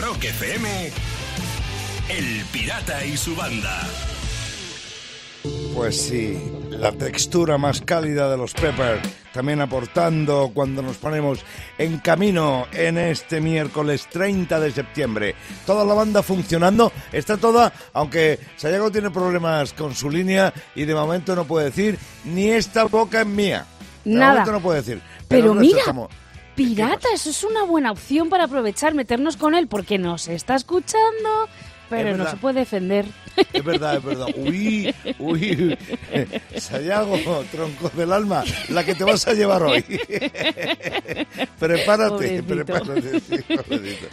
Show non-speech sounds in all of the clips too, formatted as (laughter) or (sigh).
Rock FM, El Pirata y su banda. Pues sí, la textura más cálida de los Pepper, también aportando cuando nos ponemos en camino en este miércoles 30 de septiembre. Toda la banda funcionando, está toda, aunque Sayago tiene problemas con su línea y de momento no puede decir ni esta boca es mía. De Nada. momento no puede decir. Pero mira, estamos- Pirata, eso es una buena opción para aprovechar, meternos con él, porque nos está escuchando, pero no se puede defender. Es verdad, es verdad. Uy, uy. Sayago, tronco del alma, la que te vas a llevar hoy. (laughs) prepárate, Pobrecito. prepárate. sí.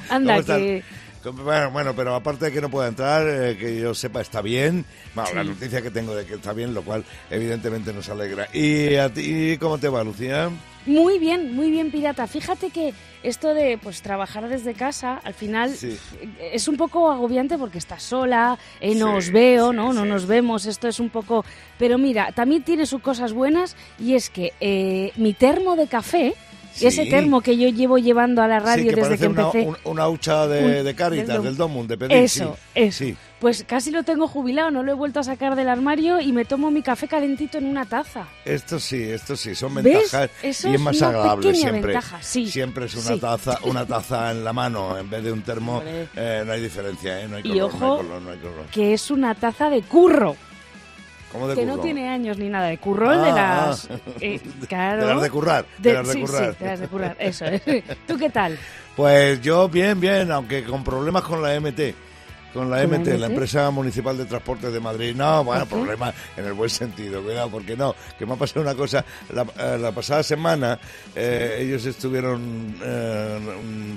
Anda, que- Bueno, bueno, pero aparte de que no pueda entrar, eh, que yo sepa, está bien. Bueno, la noticia que tengo de que está bien, lo cual evidentemente nos alegra. ¿Y a ti cómo te va, Lucía? Muy bien, muy bien, Pirata. Fíjate que esto de pues trabajar desde casa, al final Sí. es un poco agobiante porque estás sola, eh, no Sí, os veo, sí, ¿no? No nos vemos, esto es un poco... Pero mira, también tiene sus cosas buenas y es que eh, mi termo de café, Sí. ese termo que yo llevo llevando a la radio sí, que desde que una, empecé... un- una hucha de, Un- de Caritas, del del Domund, de pedir. Eso, sí. eso. Pues casi lo tengo jubilado, no lo he vuelto a sacar del armario y me tomo mi café calentito en una taza. Esto sí, esto sí, son ventajas y es más una agradable siempre. ventaja. Siempre es una taza, una taza en la mano en vez de un termo. Eh, no hay diferencia, ¿eh? No hay Y color, no ojo, hay color, no hay color. Que es una taza de curro. ¿Cómo de que no tiene años ni nada de curro, el de Ah, las... ah. (laughs) eh, claro. De las de currar, de las de sí, currar. Sí, de las de currar, eso. (laughs) ¿Tú qué tal? Pues yo bien, bien, aunque con problemas con la MT. Con la ¿Con la MT, la empresa municipal de transportes de Madrid. No, bueno, problemas en el buen sentido, cuidado, porque no, que me ha pasado una cosa. La, eh, la pasada semana eh, ellos estuvieron eh,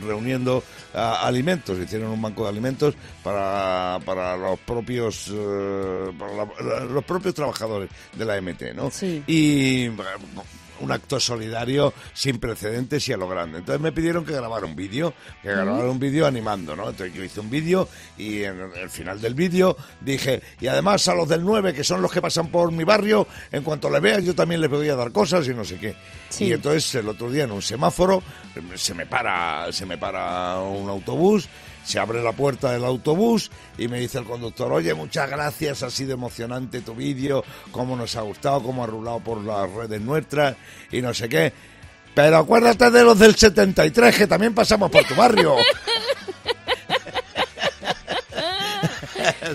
reuniendo ah, alimentos, hicieron un banco de alimentos para, para los propios eh, para la- los propios trabajadores de la MT, ¿no? Sí. Y un acto solidario sin precedentes y a lo grande. Entonces me pidieron que grabara un vídeo, que grabara un vídeo animando, ¿no? Entonces yo hice un vídeo y en el final del vídeo dije, y además a los del 9, que son los que pasan por mi barrio, en cuanto le vean yo también les voy a dar cosas y no sé qué. Sí. Y entonces el otro día en un semáforo se me para, se me para un autobús, se abre la puerta del autobús y me dice el conductor, oye, muchas gracias, ha sido emocionante tu vídeo, cómo nos ha gustado, cómo ha rulado por las redes nuestras y no sé qué. Pero acuérdate de los del 73, que también pasamos por tu barrio. (laughs)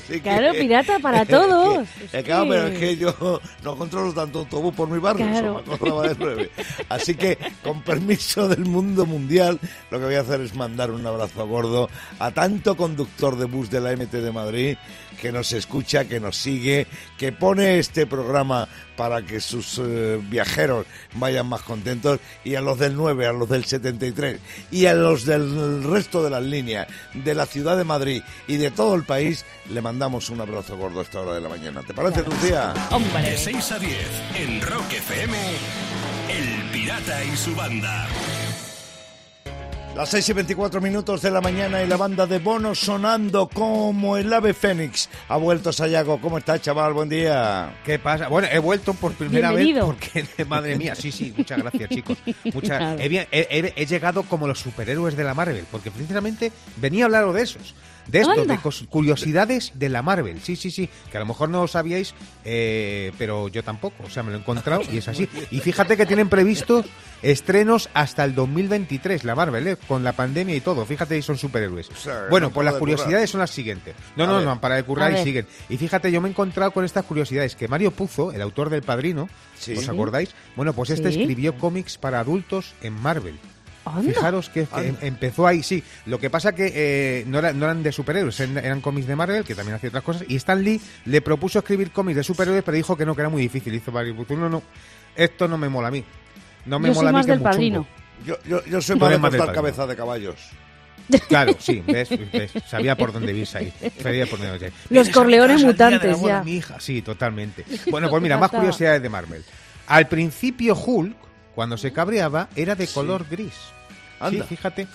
Así que- Claro, pirata para (laughs) todos. Que, claro, pero es que yo (laughs) no controlo tanto autobús por mi barrio, Claro. de nueve. Así que, con permiso del mundo mundial, lo que voy a hacer es mandar un abrazo gordo a tanto conductor de bus de la MT de Madrid que nos escucha, que nos sigue, que pone este programa para que sus eh, viajeros vayan más contentos y a los del 9, a los del 73 y a los del resto de las líneas de la ciudad de Madrid y de todo el país le mandamos un abrazo gordo a esta hora de la mañana. ¿Te parece, Lucía? De Hombre. 6 a 10 en Rock FM, El Pirata y su banda. Las 6 y 24 minutos de la mañana y la banda de Bono sonando como el ave fénix. Ha vuelto Sayago. ¿Cómo estás, chaval? Buen día. ¿Qué pasa? Bueno, he vuelto por primera Bienvenido. vez porque, (laughs) madre mía, sí, sí, muchas gracias, chicos. Muchas, Nada. he, bien- he- he- he llegado como los superhéroes de la Marvel, porque precisamente venía a hablaros de esos. De esto, de curiosidades de la Marvel. Sí, sí, sí. Que a lo mejor no lo sabíais, eh, pero yo tampoco. O sea, me lo he encontrado y es así. (laughs) Y fíjate que tienen previstos estrenos hasta el 2023, la Marvel, ¿eh? con la pandemia y todo. Fíjate, y son superhéroes. sea, bueno, no pues las de curiosidades son las siguientes. No, A no, ver. no, para de currar A y ver. siguen. Y fíjate, yo me he encontrado con estas curiosidades que Mario Puzo, el autor del Padrino, Sí. ¿os acordáis? Bueno, pues este Sí. escribió cómics para adultos en Marvel. Anda. Fijaros que, em- empezó ahí, sí. Lo que pasa que eh, no, era- no eran de superhéroes, eran, eran cómics de Marvel, que también hacía otras cosas. Y Stan Lee le propuso escribir cómics de superhéroes, pero dijo que no, que era muy difícil. Hizo Puzo, no, no, esto no me mola a mí. No me Yo mola soy a mí más que del padrino. Yo, yo, yo soy más de cortar cabeza de caballos. Claro, sí, (laughs) ¿ves? ¿ves? Sabía por dónde vivís ahí. Sabía por dónde. Los Corleones mutantes, ya. mi hija. Sí, totalmente. (laughs) Bueno, pues mira, más curiosidades de Marvel. Al principio Hulk, cuando se cabreaba, era de color gris. Anda. Sí, fíjate.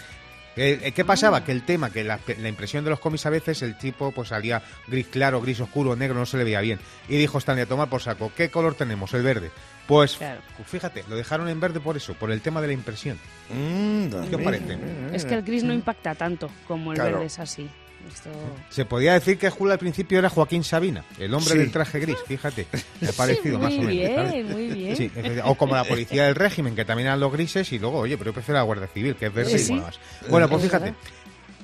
Eh, eh, ¿Qué pasaba? Que el tema, que la, la impresión de los cómics a veces el tipo pues salía gris claro, gris oscuro, negro, no se le veía bien. Y dijo Stanley, a tomar por saco, ¿qué color tenemos? El verde. Pues Claro. fíjate, lo dejaron en verde por eso, por el tema de la impresión. Mm, ¿Qué os parece? Es que el gris no impacta tanto como el Claro. verde es así. Esto... Se podía decir que Julio al principio era Joaquín Sabina, el hombre Sí. del traje gris, fíjate. Me ha parecido Sí, más o muy menos. ¿sabes? bien, muy bien. Sí, o como la policía del régimen, que también eran los grises, y luego, oye, pero yo prefiero la Guardia Civil, que es verde Sí. y más. Bueno, pues fíjate.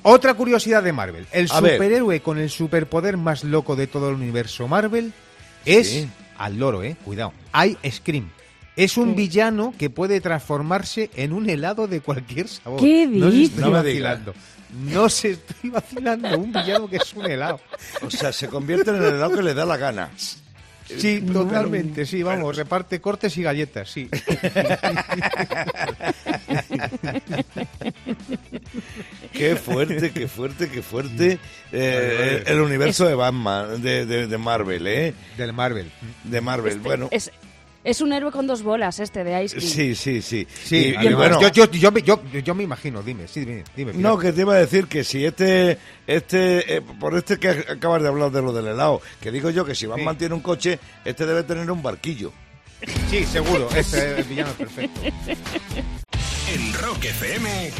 Otra curiosidad de Marvel. El A ver. superhéroe con el superpoder más loco de todo el universo Marvel es, Sí. al loro, eh, cuidado, hay Scream. Es un villano que puede transformarse en un helado de cualquier sabor. ¿Qué No se dices? estoy No vacilando. No se estoy vacilando. Un villano que es un helado. O sea, se convierte en el helado que le da la gana. Sí, totalmente, sí, vamos, reparte cortes y galletas, sí. Qué fuerte, qué fuerte, qué fuerte. Eh, el universo de Batman, de, de, de Marvel, ¿eh? Del Marvel. De Marvel, Este bueno. Es, es un héroe con dos bolas este de Ice Cream. Sí, sí, sí. Sí, Y- y además, bueno, yo, yo, yo, me- yo, yo me imagino, dime, sí, dime, dime. No, que te iba a decir que si este, este, eh, por este que acabas de hablar de lo del helado, que digo yo que si Batman Sí. tiene un coche, este debe tener un barquillo. Sí, seguro, este el villano es perfecto. En Rock FM,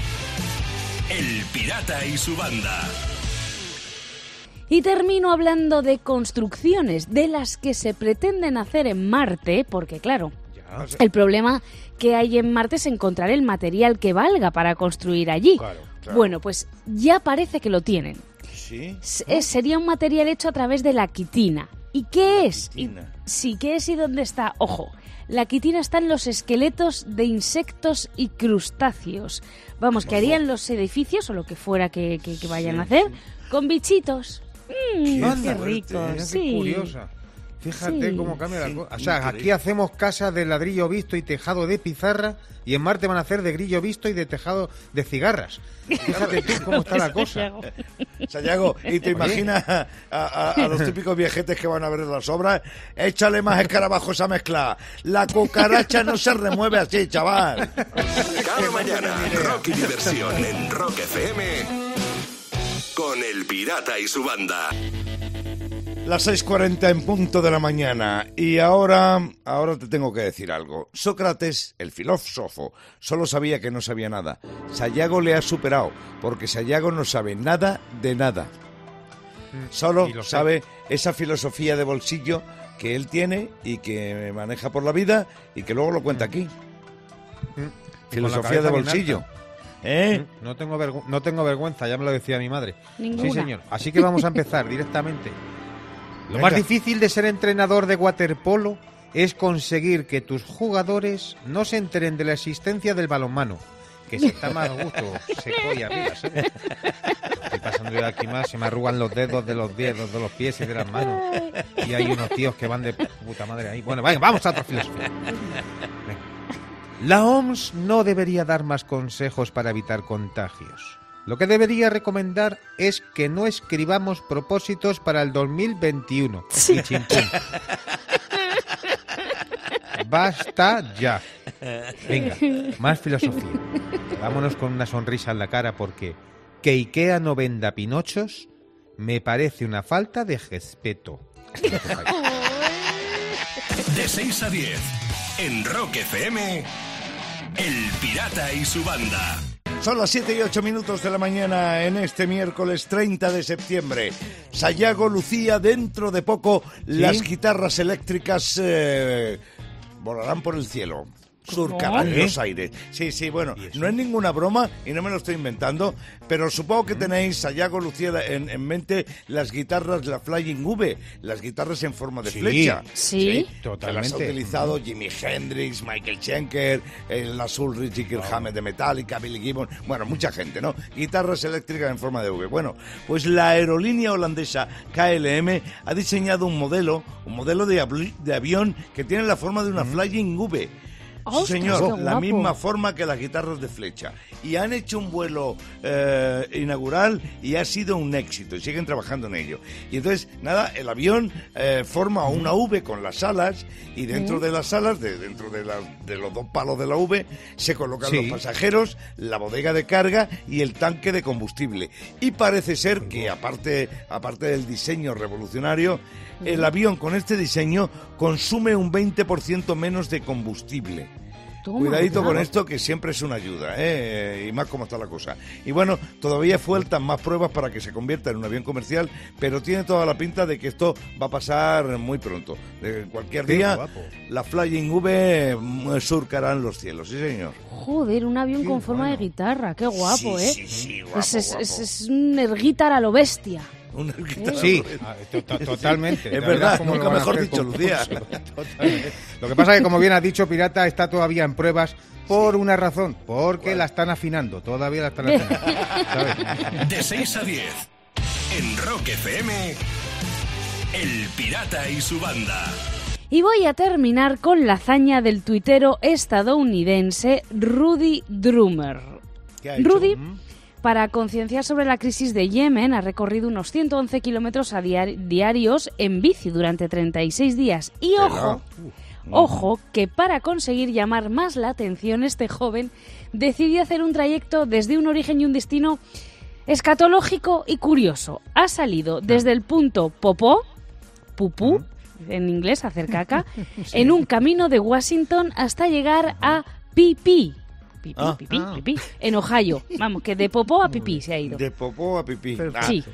El Pirata y su banda. Y termino hablando de construcciones, de las que se pretenden hacer en Marte, porque claro, el problema que hay en Marte es encontrar el material que valga para construir allí. Claro, claro. Bueno, pues ya parece que lo tienen. Sí. Es- sería un material hecho a través de la quitina. ¿Y qué es? Y- sí, ¿qué es y dónde está? Ojo, la quitina está en los esqueletos de insectos y crustáceos. Vamos, que harían los edificios o lo que fuera que, que- que vayan a hacer con bichitos. Mm, Qué rico. Mira sí. qué curiosa. Fíjate Sí. cómo cambia la cosa. O sea, increíble. aquí hacemos casas de ladrillo visto y tejado de pizarra y en Marte van a hacer de grillo visto y de tejado de cigarras. Fíjate tú cómo está la cosa. Sayago, y te imaginas a, a- a los típicos viejetes que van a ver las obras, échale más escarabajos a mezclar. La cucaracha no se remueve así, chaval. Cada mañana, rock y diversión en Rock FM con El Pirata y su banda. Las 6.40 en punto de la mañana. Y ahora, ahora te tengo que decir algo. Sócrates, el filósofo, solo sabía que no sabía nada. Sayago le ha superado, porque Sayago no sabe nada de nada. Solo y lo sé. sabe esa filosofía de bolsillo que él tiene y que maneja por la vida y que luego lo cuenta aquí. Con la Filosofía de bolsillo. ¿Eh? No tengo, vergu- no tengo vergüenza, ya me lo decía mi madre. Ninguna. Sí, señor. Así que vamos a empezar directamente. Lo Venga. más difícil de ser entrenador de waterpolo es conseguir que tus jugadores no se enteren de la existencia del balonmano. Que se está más a gusto, seco y arriba, ¿sabes? Estoy pasando yo de aquí más, se me arrugan los dedos de los dedos, de los pies y de las manos. Y hay unos tíos que van de puta madre ahí. Bueno, venga, vamos a otra filosofía. Venga. La OMS no debería dar más consejos para evitar contagios. Lo que debería recomendar es que no escribamos propósitos para el 2021. Y chimpún. Basta ya. Venga, más filosofía. Vámonos con una sonrisa en la cara porque que Ikea no venda pinochos me parece una falta de respeto. De 6 a 10, en Rock FM, El Pirata y su banda. Son las 7 y 8 minutos de la mañana en este miércoles 30 de septiembre. Sayago Lucía, dentro de poco las guitarras eléctricas eh, volarán por el cielo. Surcarán ¿Eh? los aires. Sí, sí, bueno, no es ninguna broma y no me lo estoy inventando, pero supongo que tenéis, Sayago Lucía, en, en mente las guitarras, la Flying V, las guitarras en forma de Sí. flecha. Sí. Que las ha Totalmente. utilizado Jimi Hendrix, Michael Schenker, el azul Richie Hammett de Metallica, Billy Gibbon, bueno, mucha gente, ¿no? Guitarras eléctricas en forma de V. Bueno, pues la aerolínea holandesa KLM ha diseñado un modelo, un modelo de, abli- de avión que tiene la forma de una Flying V. Ostras, señor, la misma forma que las guitarras de flecha. Y han hecho un vuelo eh, inaugural y ha sido un éxito y siguen trabajando en ello. Y entonces, nada, el avión eh, forma una V con las alas y dentro de las alas, de, dentro de, la- de los dos palos de la V, se colocan Sí. los pasajeros, la bodega de carga y el tanque de combustible. Y parece ser que, aparte, aparte del diseño revolucionario, el avión con este diseño consume un 20% menos de combustible. Toma, Cuidadito con esto que siempre es una ayuda, ¿eh? y más como está la cosa. Y bueno, todavía faltan más pruebas para que se convierta en un avión comercial, pero tiene toda la pinta de que esto va a pasar muy pronto. De cualquier Qué día, guapo. la Flying V mm, surcarán los cielos, sí señor. Joder, un avión Qué con forma bueno. de guitarra, qué guapo, Sí, ¿eh? sí, sí, guapo, es, es, guapo. es- es un air guitar a lo bestia. Una guitarra Sí, ah, to- to- totalmente. Es verdad, lo nunca mejor dicho, Lucía. (laughs) Lo que pasa es que, como bien has dicho, Pirata está todavía en pruebas por una razón, porque la están afinando, todavía la están afinando. ¿sabes? De 6 a 10. En Rock FM. El Pirata y su banda. Y voy a terminar con la hazaña del tuitero estadounidense Rudy Drummer. ¿Qué ha hecho? Rudy, para concienciar sobre la crisis de Yemen, ha recorrido unos 111 kilómetros diarios en bici durante 36 días. Y ojo, ojo, que para conseguir llamar más la atención, este joven decidió hacer un trayecto desde un origen y un destino escatológico y curioso. Ha salido desde el punto Popó, Pupú, en inglés, hacer caca, (laughs) en un camino de Washington hasta llegar a Pipí. Pipí, Ah. pipí, pipí, en Ohio. Vamos, que de Popó a Pipí se ha ido. De popó a pipí. Ah, Sí,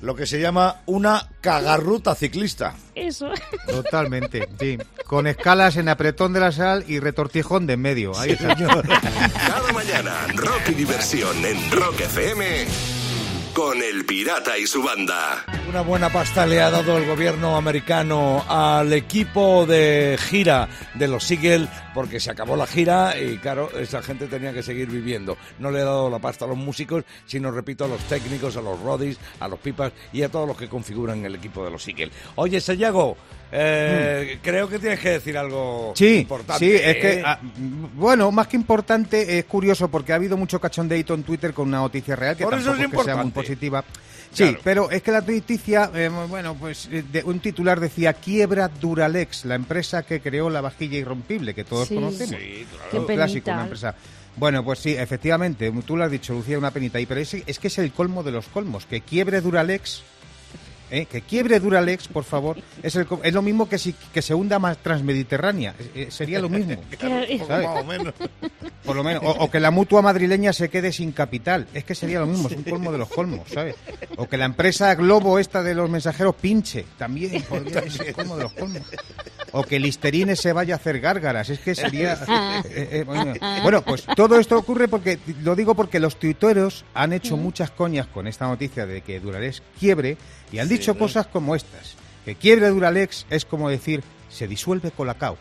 Lo que se llama una cagarruta ciclista. eso. Totalmente, sí. Con escalas en apretón de la sal y retortijón de en medio. Ahí está. Cada mañana, rock y diversión en Rock FM. Con el Pirata y su banda. Una buena pasta le ha dado el gobierno americano al equipo de gira de los Seagull porque se acabó la gira y claro, esa gente tenía que seguir viviendo. No le ha dado la pasta a los músicos, sino repito a los técnicos, a los rodis, a los pipas y a todos los que configuran el equipo de los Seagull. Oye, Sayago, eh, creo que tienes que decir algo Mm. Sí, importante. sí, es que, ¿eh? ah, bueno, más que importante, es curioso porque ha habido mucho cachondeito en Twitter con una noticia real que Por eso tampoco es es que sea muy positiva. Sí, Claro. pero es que la noticia, eh, bueno, pues eh, de- un titular decía quiebra Duralex, la empresa que creó la vajilla irrompible que todos Sí. conocemos. Sí, claro. Un clásico, una empresa. Bueno, pues sí, efectivamente, tú lo has dicho, Lucía, una penita ahí, pero es, es que es el colmo de los colmos, que quiebre Duralex, ¿eh? que quiebre Duralex, por favor, es, el es lo mismo que si que se hunda más Transmediterránea, eh, sería lo mismo. (laughs) Claro, ¿sabes? más o menos. Por lo menos. O, o que la mutua madrileña se quede sin capital. Es que sería lo mismo, es un colmo de los colmos, ¿sabes? O que la empresa Globo, esta de los mensajeros, pinche. También podría ser un colmo de los colmos. O que Listerine se vaya a hacer gárgaras. Es que sería. (laughs) eh, eh, bueno. Bueno, pues todo esto ocurre porque. Lo digo porque los tuiteros han hecho muchas coñas con esta noticia de que Duralex quiebre y han dicho cosas como estas. Que quiebre Duralex es como decir, se disuelve Colacao.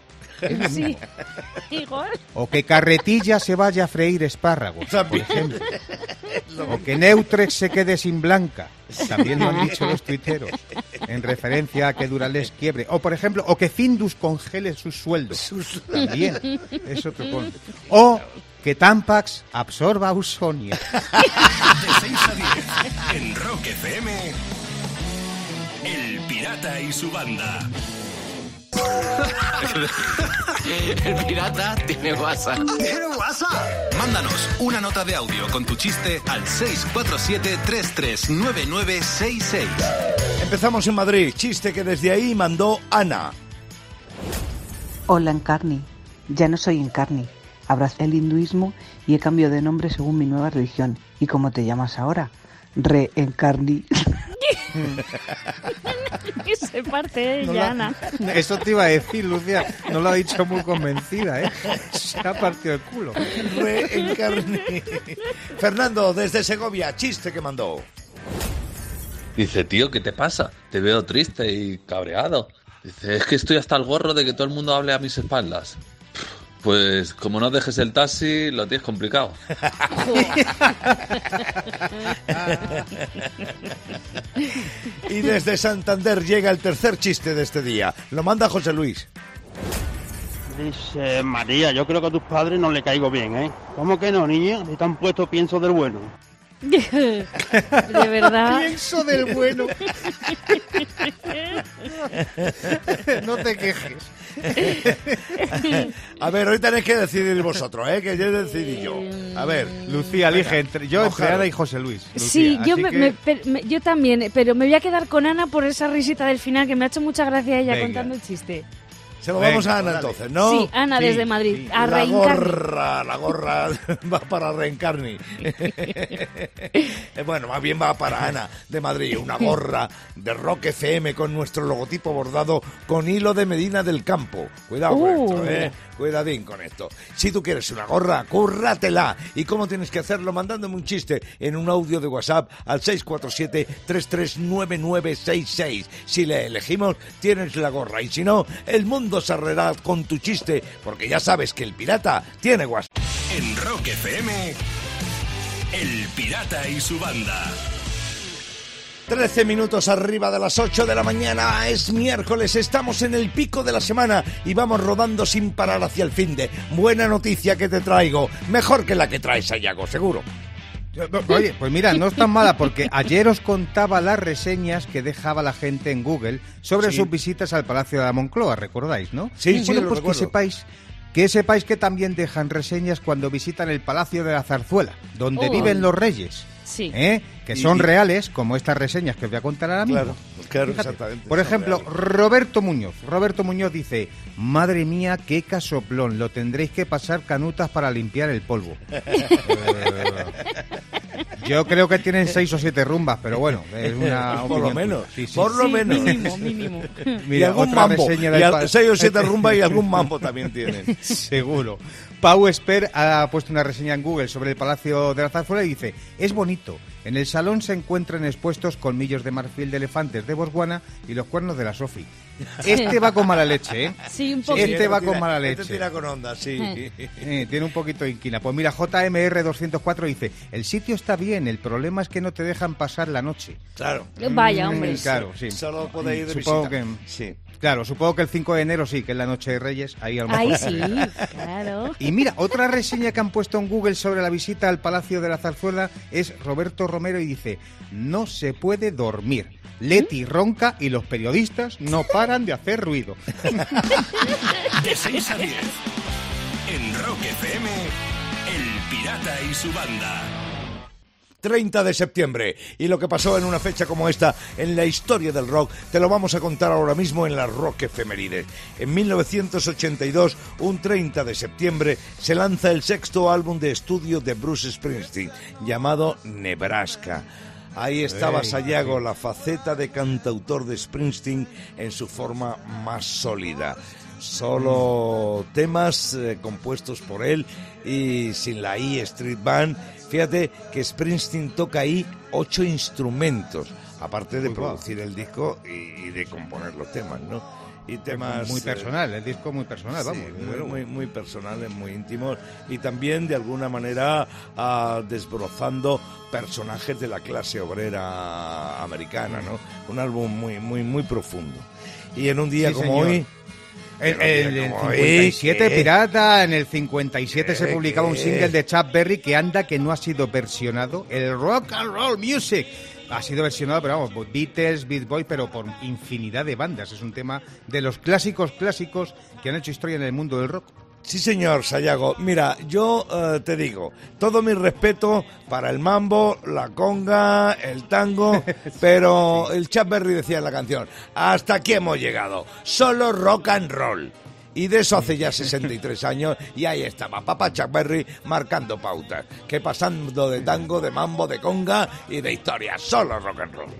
Sí. O que Carretilla se vaya a freír espárragos, por ejemplo. (laughs) O que Neutrex se quede sin Blanca. También lo han dicho los tuiteros. En referencia a que Duralex quiebre. O, por ejemplo, o que Findus congele sus sueldos. También. Es otro colmo. O que Tampax absorba Ausonia. De 6 a 10. En Rock FM. El Pirata y su banda. (laughs) El pirata tiene WhatsApp. ¿Tiene WhatsApp? Mándanos una nota de audio con tu chiste al 647-339966. Empezamos en Madrid, chiste que desde ahí mandó Ana. Hola Encarni, ya no soy Encarni. Abracé el hinduismo y he cambiado de nombre según mi nueva religión. ¿Y cómo te llamas ahora? Reencarni. (laughs) Que se parte ella, No la- Ana. (laughs) Eso te iba a decir, Lucia. No lo ha dicho muy convencida, ¿eh? Se ha partido el culo. Reencarné. Fernando, desde Segovia, chiste que mandó. Dice, tío, ¿qué te pasa? Te veo triste y cabreado. Dice, es que estoy hasta el gorro de que todo el mundo hable a mis espaldas. Pues como no dejes el taxi, lo tienes complicado. Y desde Santander llega el tercer chiste de este día. Lo manda José Luis. Dice María, yo creo que a tus padres no le caigo bien, ¿eh? ¿Cómo que no, niña? Si te han puesto pienso del bueno. De verdad. Pienso del bueno. no te quejes. A ver, hoy tenéis que decidir vosotros, ¿eh? Que yo decidí yo. A ver, Lucía, Venga, elige entre yo, entre. Ana y José Luis. Lucía, Sí, yo, me- que- me- per- me- yo también, pero me voy a quedar con Ana por esa risita del final que me ha hecho mucha gracia ella Venga. contando el chiste. Se lo Venga, vamos a Ana dale. entonces, ¿no? Sí, Ana Sí, desde Madrid. sí. A la gorra, la gorra (laughs) va para Reencarni. (laughs) Eh, bueno, más bien va para Ana de Madrid. Una gorra de Rock FM con nuestro logotipo bordado con hilo de Medina del Campo. Cuidado con Uh. esto, ¿eh? Cuidadín con esto. Si tú quieres una gorra, cúrratela. ¿Y cómo tienes que hacerlo? Mandándome un chiste en un audio de WhatsApp al 647-339966. Si le elegimos, tienes la gorra. Y si no, el mundo se arreglará con tu chiste, porque ya sabes que el pirata tiene WhatsApp. En Rock FM, El Pirata y su banda. 13 minutos arriba de las 8 de la mañana, es miércoles, estamos en el pico de la semana y vamos rodando sin parar hacia el fin de. Buena noticia que te traigo, mejor que la que traes, Sayago, seguro. Oye, pues mira, no es tan mala porque ayer os contaba las reseñas que dejaba la gente en Google sobre Sí. sus visitas al Palacio de la Moncloa, ¿recordáis, no? Sí, sí, bueno, lo pues recuerdo. que sepáis que sepáis que también dejan reseñas cuando visitan el Palacio de la Zarzuela, donde Oh. viven los reyes. Sí. ¿eh? Que Y- son y- reales, como estas reseñas que os voy a contar ahora mismo. Claro, claro, Fíjate, exactamente, Por ejemplo, reales. Roberto Muñoz. Roberto Muñoz dice, madre mía, qué casoplón, lo tendréis que pasar canutas para limpiar el polvo. (laughs) Eh, Yo creo que tienen seis o siete rumbas, pero bueno, es una Por lo menos. Sí, sí. por lo Sí, menos. mínimo, mínimo. y Mira, algún otra mambo, reseña y al- seis o siete rumbas y algún mambo también tienen. (laughs) Seguro. Pau Esper ha puesto una reseña en Google sobre el Palacio de la Zarzuela y dice, es bonito. En el salón se encuentran expuestos colmillos de marfil de elefantes de Botswana y los cuernos de la Sofi. Este va con mala leche, ¿eh? Sí, un poquito. Este va con mala Este leche. tira con onda, sí. Eh, tiene un poquito de inquina. Pues mira, JMR204 dice, el sitio está bien, el problema es que no te dejan pasar la noche. Claro. Vaya, Mm, hombre. Claro, sí. Solo puede ir de Supongo visita. que- Sí. Claro, supongo que el 5 de enero sí, que es la noche de Reyes. Ahí a lo mejor Ahí sí. sí, (laughs) claro. Y mira, otra reseña que han puesto en Google sobre la visita al Palacio de la Zarzuela es Roberto Romero y dice, no se puede dormir. Leti ronca y los periodistas no (laughs) paran de hacer ruido. (laughs) De 6 a 10. En Rock FM, El Pirata y su banda. 30 de septiembre. Y lo que pasó en una fecha como esta en la historia del rock, te lo vamos a contar ahora mismo en la Rock Efemérides. En 1982, un 30 de septiembre, se lanza el sexto álbum de estudio de Bruce Springsteen, llamado Nebraska. Ahí estaba Sayago, la faceta de cantautor de Springsteen en su forma más sólida. Solo temas eh, compuestos por él y sin la E Street Band. Fíjate que Springsteen toca ahí ocho instrumentos, aparte de producir el disco y, y de componer los temas, ¿no? Y temas muy eh, personal, el disco muy personal, Sí, vamos. muy, muy, muy personales, muy íntimos y también de alguna manera ah, desbrozando personajes de la clase obrera americana, ¿no? Un álbum muy, muy, muy profundo. Y en un día Sí, como señor. hoy, En, el como 57 ¿qué? Pirata, en el 57 se ¿Qué? publicaba un ¿Qué? single de Chuck Berry que anda que no ha sido versionado, el Rock and Roll Music. Ha sido versionado, pero vamos, Beatles, Beat Boy, pero por infinidad de bandas. Es un tema de los clásicos clásicos que han hecho historia en el mundo del rock. Sí, señor Sayago. Mira, yo eh, te digo, todo mi respeto para el mambo, la conga, el tango, (laughs) pero el Chuck Berry decía en la canción, hasta aquí hemos llegado, solo rock and roll. Y de eso hace ya 63 años y ahí estaba papá Chuck Berry marcando pautas, que pasando de tango, de mambo, de conga y de historia, solo rock and roll.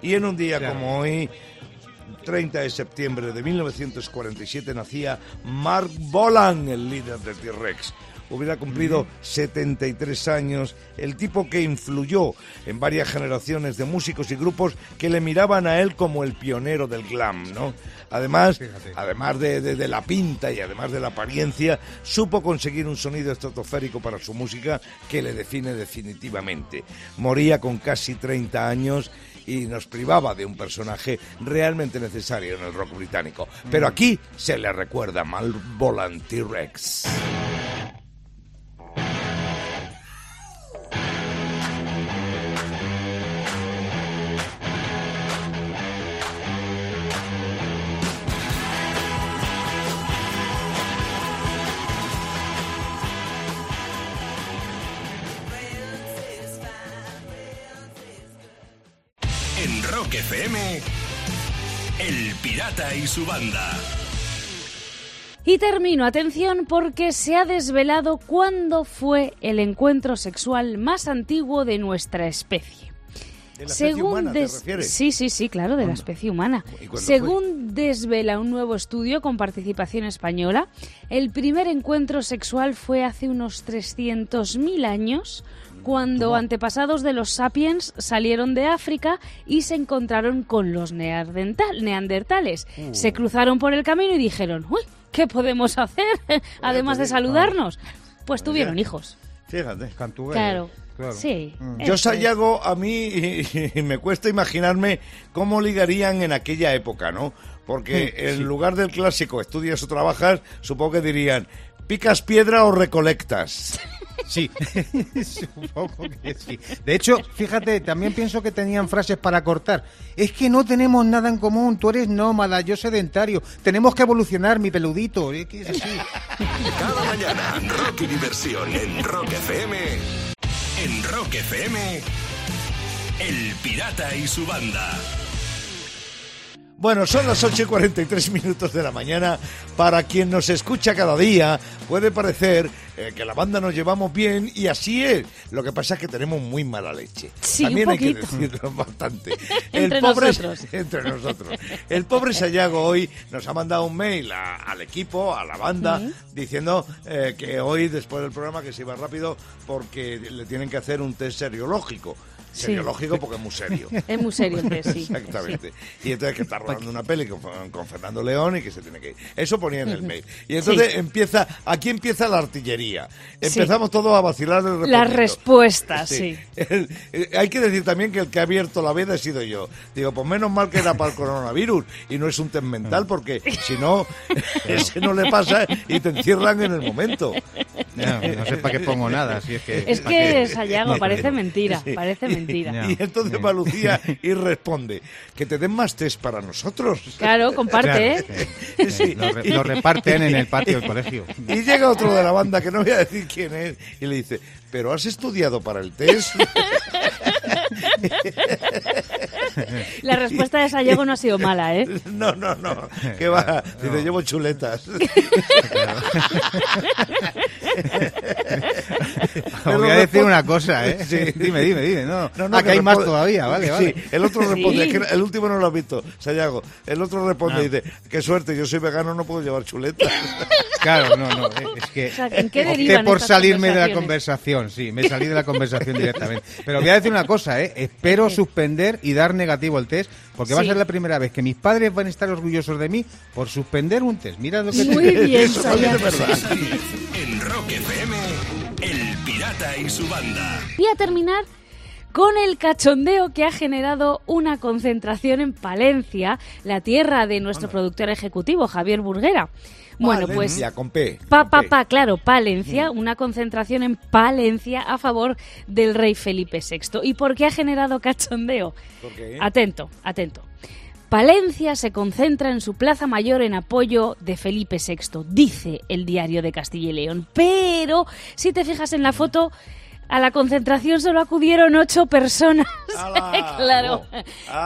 Y en un día Claro. como hoy, 30 de septiembre de 1947 nacía Mark Bolan, el líder de T-Rex. Hubiera cumplido 73 años, el tipo que influyó en varias generaciones de músicos y grupos que le miraban a él como el pionero del glam, ¿no? Además, además de, de- de la pinta y además de la apariencia, supo conseguir un sonido estratosférico para su música que le define definitivamente. Moría con casi 30 años y nos privaba de un personaje realmente necesario en el rock británico. Pero aquí se le recuerda Malvolant T-Rex. En y su banda. Y termino, atención, porque se ha desvelado cuándo fue el encuentro sexual más antiguo de nuestra especie. ¿De la especie humana des-? Sí, sí, sí, claro, de la especie humana. ¿Y cuándo Según desvela un nuevo estudio con participación española, el primer encuentro sexual fue hace unos 300.000 años, cuando antepasados de los sapiens salieron de África y se encontraron con los neandertal- neandertales. Uh. Se cruzaron por el camino y dijeron, uy, ¿qué podemos hacer? (laughs) Además de saludarnos. Pues tuvieron hijos. Fíjate. Cantugueros, Claro. claro. Sí. Yo, eso es. Sayago, a mí (laughs) y me cuesta imaginarme cómo ligarían en aquella época, ¿no? Porque en lugar del clásico estudias o trabajas, supongo que dirían, ¿picas piedra o recolectas? (laughs) Sí, (laughs) supongo que sí. De hecho, fíjate, también pienso que tenían frases para cortar. Es que no tenemos nada en común. Tú eres nómada, yo sedentario. Tenemos que evolucionar, mi peludito. Es que es así. Cada mañana, rock y diversión en Rock FM. En Rock FM, El Pirata y su banda. Bueno, son las 8 y 43 minutos de la mañana. Para quien nos escucha cada día, puede parecer eh, que la banda nos llevamos bien y así es. Lo que pasa es que tenemos muy mala leche. Sí, También un hay que decirlo (laughs) bastante. (laughs) Entre pobre, nosotros. (laughs) Entre nosotros. El pobre Sayago hoy nos ha mandado un mail a- al equipo, a la banda, diciendo eh, que hoy, después del programa, que se iba rápido porque le tienen que hacer un test seriológico. Sí. Seriológico porque es muy serio. (laughs) Es muy serio, sí. Exactamente. Y entonces que está rodando una peli con, con Fernando León y que se tiene que ir. Eso ponía en el mail. Y entonces empieza, aquí empieza la artillería. Empezamos todos a vacilar el Las respuestas, sí. El- hay que decir también que el que ha abierto la veda he sido yo. Digo, pues menos mal que era para el coronavirus y no es un test mental porque si no, (laughs) ese no le pasa y te encierran en el momento. No, (laughs) no sé para qué pongo nada. Si es que, Es que Sayago parece mentira, Sí. parece mentira. Y entonces va Lucía (laughs) y responde, que te den más test para nosotros. Claro, comparte, ¿eh? Claro, (laughs) Sí. sí. Lo, re- lo reparten en el patio del colegio. Y llega otro de la banda, que no voy a decir quién es, y le dice, ¿pero has estudiado para el test? La respuesta de Sayago no ha sido mala, ¿eh? No, no, no, que va, dice, llevo chuletas. (laughs) Os voy a decir una cosa, ¿eh? Sí. Dime, dime, dime. No, No, no, ah, que hay más todavía, vale, Sí, el otro responde, Sí. es que el último no lo has visto, Sayago. El otro responde Ah. y dice, qué suerte, yo soy vegano, no puedo llevar chuletas. (laughs) Claro, no, no, eh, es que O sea, ¿en qué opté por salirme de la conversación, sí, me salí de la conversación directamente. Pero voy a decir una cosa, ¿eh? Espero suspender y dar negativo el test, porque va a ser la primera vez que mis padres van a estar orgullosos de mí por suspender un test. Mira lo que te Muy digo. bien, Eso FM, El Pirata y su banda. Y a terminar con el cachondeo que ha generado una concentración en Palencia, la tierra de nuestro productor ejecutivo, Javier Burguera. Bueno, pues Valencia, con P. Pa, con pa, P. pa, claro, Palencia, una concentración en Palencia a favor del rey Felipe VI. ¿Y por qué ha generado cachondeo? ¿Por qué? Atento, atento. Palencia se concentra en su plaza mayor en apoyo de Felipe VI, dice el diario de Castilla y León. Pero, si te fijas en la foto, a la concentración solo acudieron ocho personas. (laughs) Claro,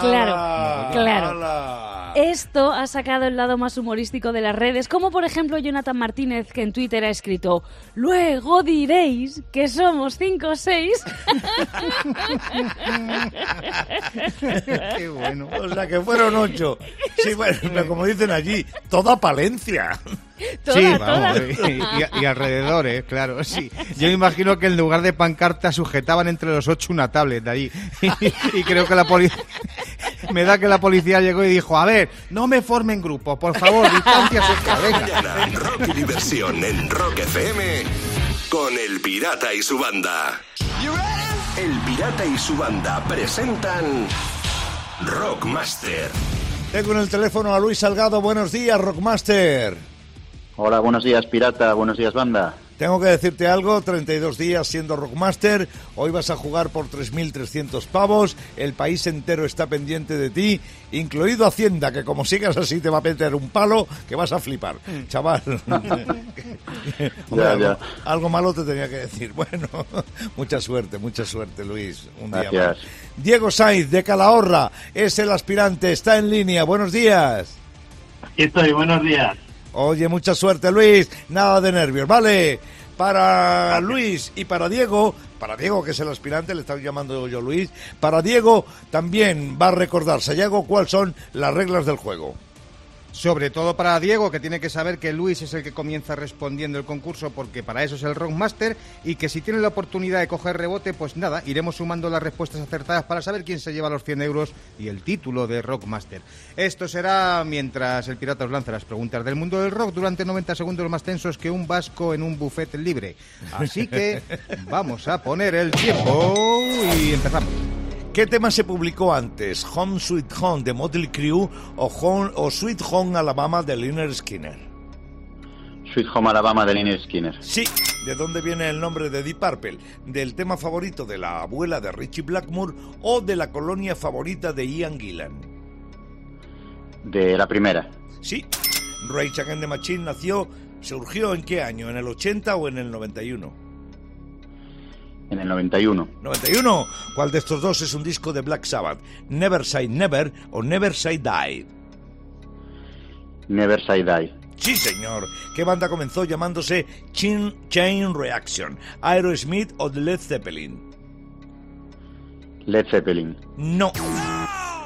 claro, claro. Esto ha sacado el lado más humorístico de las redes, como por ejemplo Jonathan Martínez, que en Twitter ha escrito: Luego diréis que somos cinco o seis. (laughs) Qué bueno. O sea, que fueron ocho. Sí, bueno, pero como dicen allí, toda Palencia. (laughs) Toda, sí, toda. vamos, y, y- y alrededores, claro, sí. Yo me imagino que en lugar de pancarta sujetaban entre los ocho una tablet de ahí. (laughs) Y, creo que la policía... (laughs) Me da que la policía llegó y dijo, a ver, no me formen grupos, por favor, distancia social, venga. Mañana, rock y diversión en Rock FM con El Pirata y su banda. El Pirata y su banda presentan Rockmaster. Tengo en el teléfono a Luis Salgado. Buenos días, Rockmaster. Hola, buenos días, pirata. Buenos días, banda. Tengo que decirte algo, 32 días siendo Rockmaster, hoy vas a jugar por 3.300 pavos, el país entero está pendiente de ti, incluido Hacienda, que como sigas así te va a meter un palo que vas a flipar, Mm. chaval. (laughs) (laughs) Hombre, Ya, algo, ya. algo malo te tenía que decir. (laughs) Bueno, mucha suerte, mucha suerte, Luis. Un día Gracias. más. Diego Sainz, de Calahorra, es el aspirante, está en línea. Buenos días. Aquí estoy, buenos días. Oye, mucha suerte, Luis. Nada de nervios, ¿vale? Para Luis y para Diego, para Diego, que es el aspirante, le estaba llamando yo Luis, para Diego también va a recordar, Sayago, cuáles son las reglas del juego. Sobre todo para Diego, que tiene que saber que Luis es el que comienza respondiendo el concurso, porque para eso es el Rockmaster, y que si tiene la oportunidad de coger rebote, pues nada, iremos sumando las respuestas acertadas para saber quién se lleva los 100 euros y el título de Rockmaster. Esto será mientras el pirata os lanza las preguntas del mundo del rock durante 90 segundos más tensos que un vasco en un buffet libre. Así que (laughs) vamos a poner el tiempo y empezamos. ¿Qué tema se publicó antes? ¿Home Sweet Home de Motley Crue o, Home- o Sweet Home Alabama de Lynyrd Skinner? Sweet Home Alabama de Lynyrd Skinner. Sí, ¿de dónde viene el nombre de Deep Purple? ¿Del tema favorito de la abuela de Richie Blackmore o de la colonia favorita de Ian Gillan? De la primera. Sí, Rage Against the Machine nació, surgió en qué año, en el 80 o en el 91? En el 91. 91. ¿Cuál de estos dos es un disco de Black Sabbath? Never Say Never o Never Say Die. Never Say Die. Sí, señor. ¿Qué banda comenzó llamándose Chain, Chain Reaction? ¿Aerosmith o The Led Zeppelin? Led Zeppelin. No.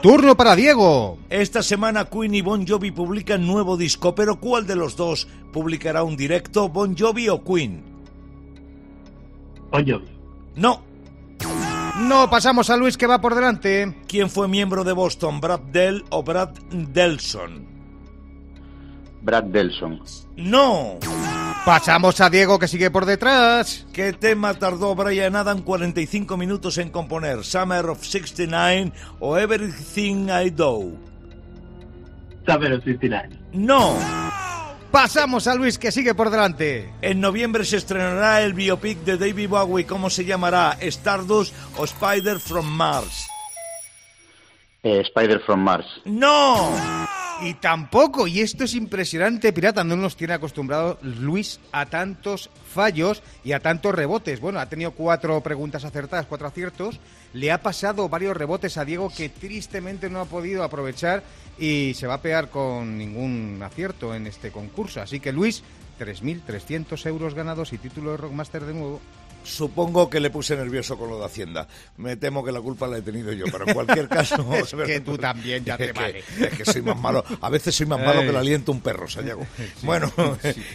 Turno para Diego. Esta semana Queen y Bon Jovi publican nuevo disco, pero ¿cuál de los dos publicará un directo, Bon Jovi o Queen? Bon Jovi. No. No, pasamos a Luis que va por delante. ¿Quién fue miembro de Boston, Brad Dell o Brad Delson? Brad Delson. No. Pasamos a Diego que sigue por detrás. ¿Qué tema tardó Brian Adam 45 minutos en componer? ¿Summer of 69 o Everything I Do? Summer of 69. No. Pasamos a Luis que sigue por delante. En noviembre se estrenará el biopic de David Bowie. ¿Cómo se llamará? ¿Stardust o Spider from Mars? Eh, Spider from Mars. ¡No! Y tampoco, y esto es impresionante, Pirata, no nos tiene acostumbrado Luis a tantos fallos y a tantos rebotes. Bueno, ha tenido cuatro preguntas acertadas, cuatro aciertos. Le ha pasado varios rebotes a Diego que tristemente no ha podido aprovechar y se va a pegar con ningún acierto en este concurso. Así que Luis, 3.300 euros ganados y título de Rockmaster de nuevo. Supongo que le puse nervioso con lo de Hacienda. Me temo que la culpa la he tenido yo, pero en cualquier caso... (laughs) (laughs) Es que tú también ya te que, vale. es que soy más malo. A veces soy más malo que el aliento un perro, Sayago. (laughs) Bueno,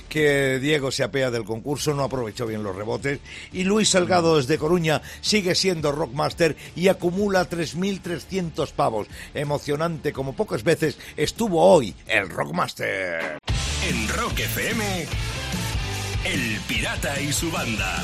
que Diego se apea del concurso, no aprovechó bien los rebotes. Y Luis Salgado desde Coruña sigue siendo Rockmaster y acumula 3.300 pavos. Emocionante como pocas veces estuvo hoy el Rockmaster. En Rock FM, El Pirata y su banda.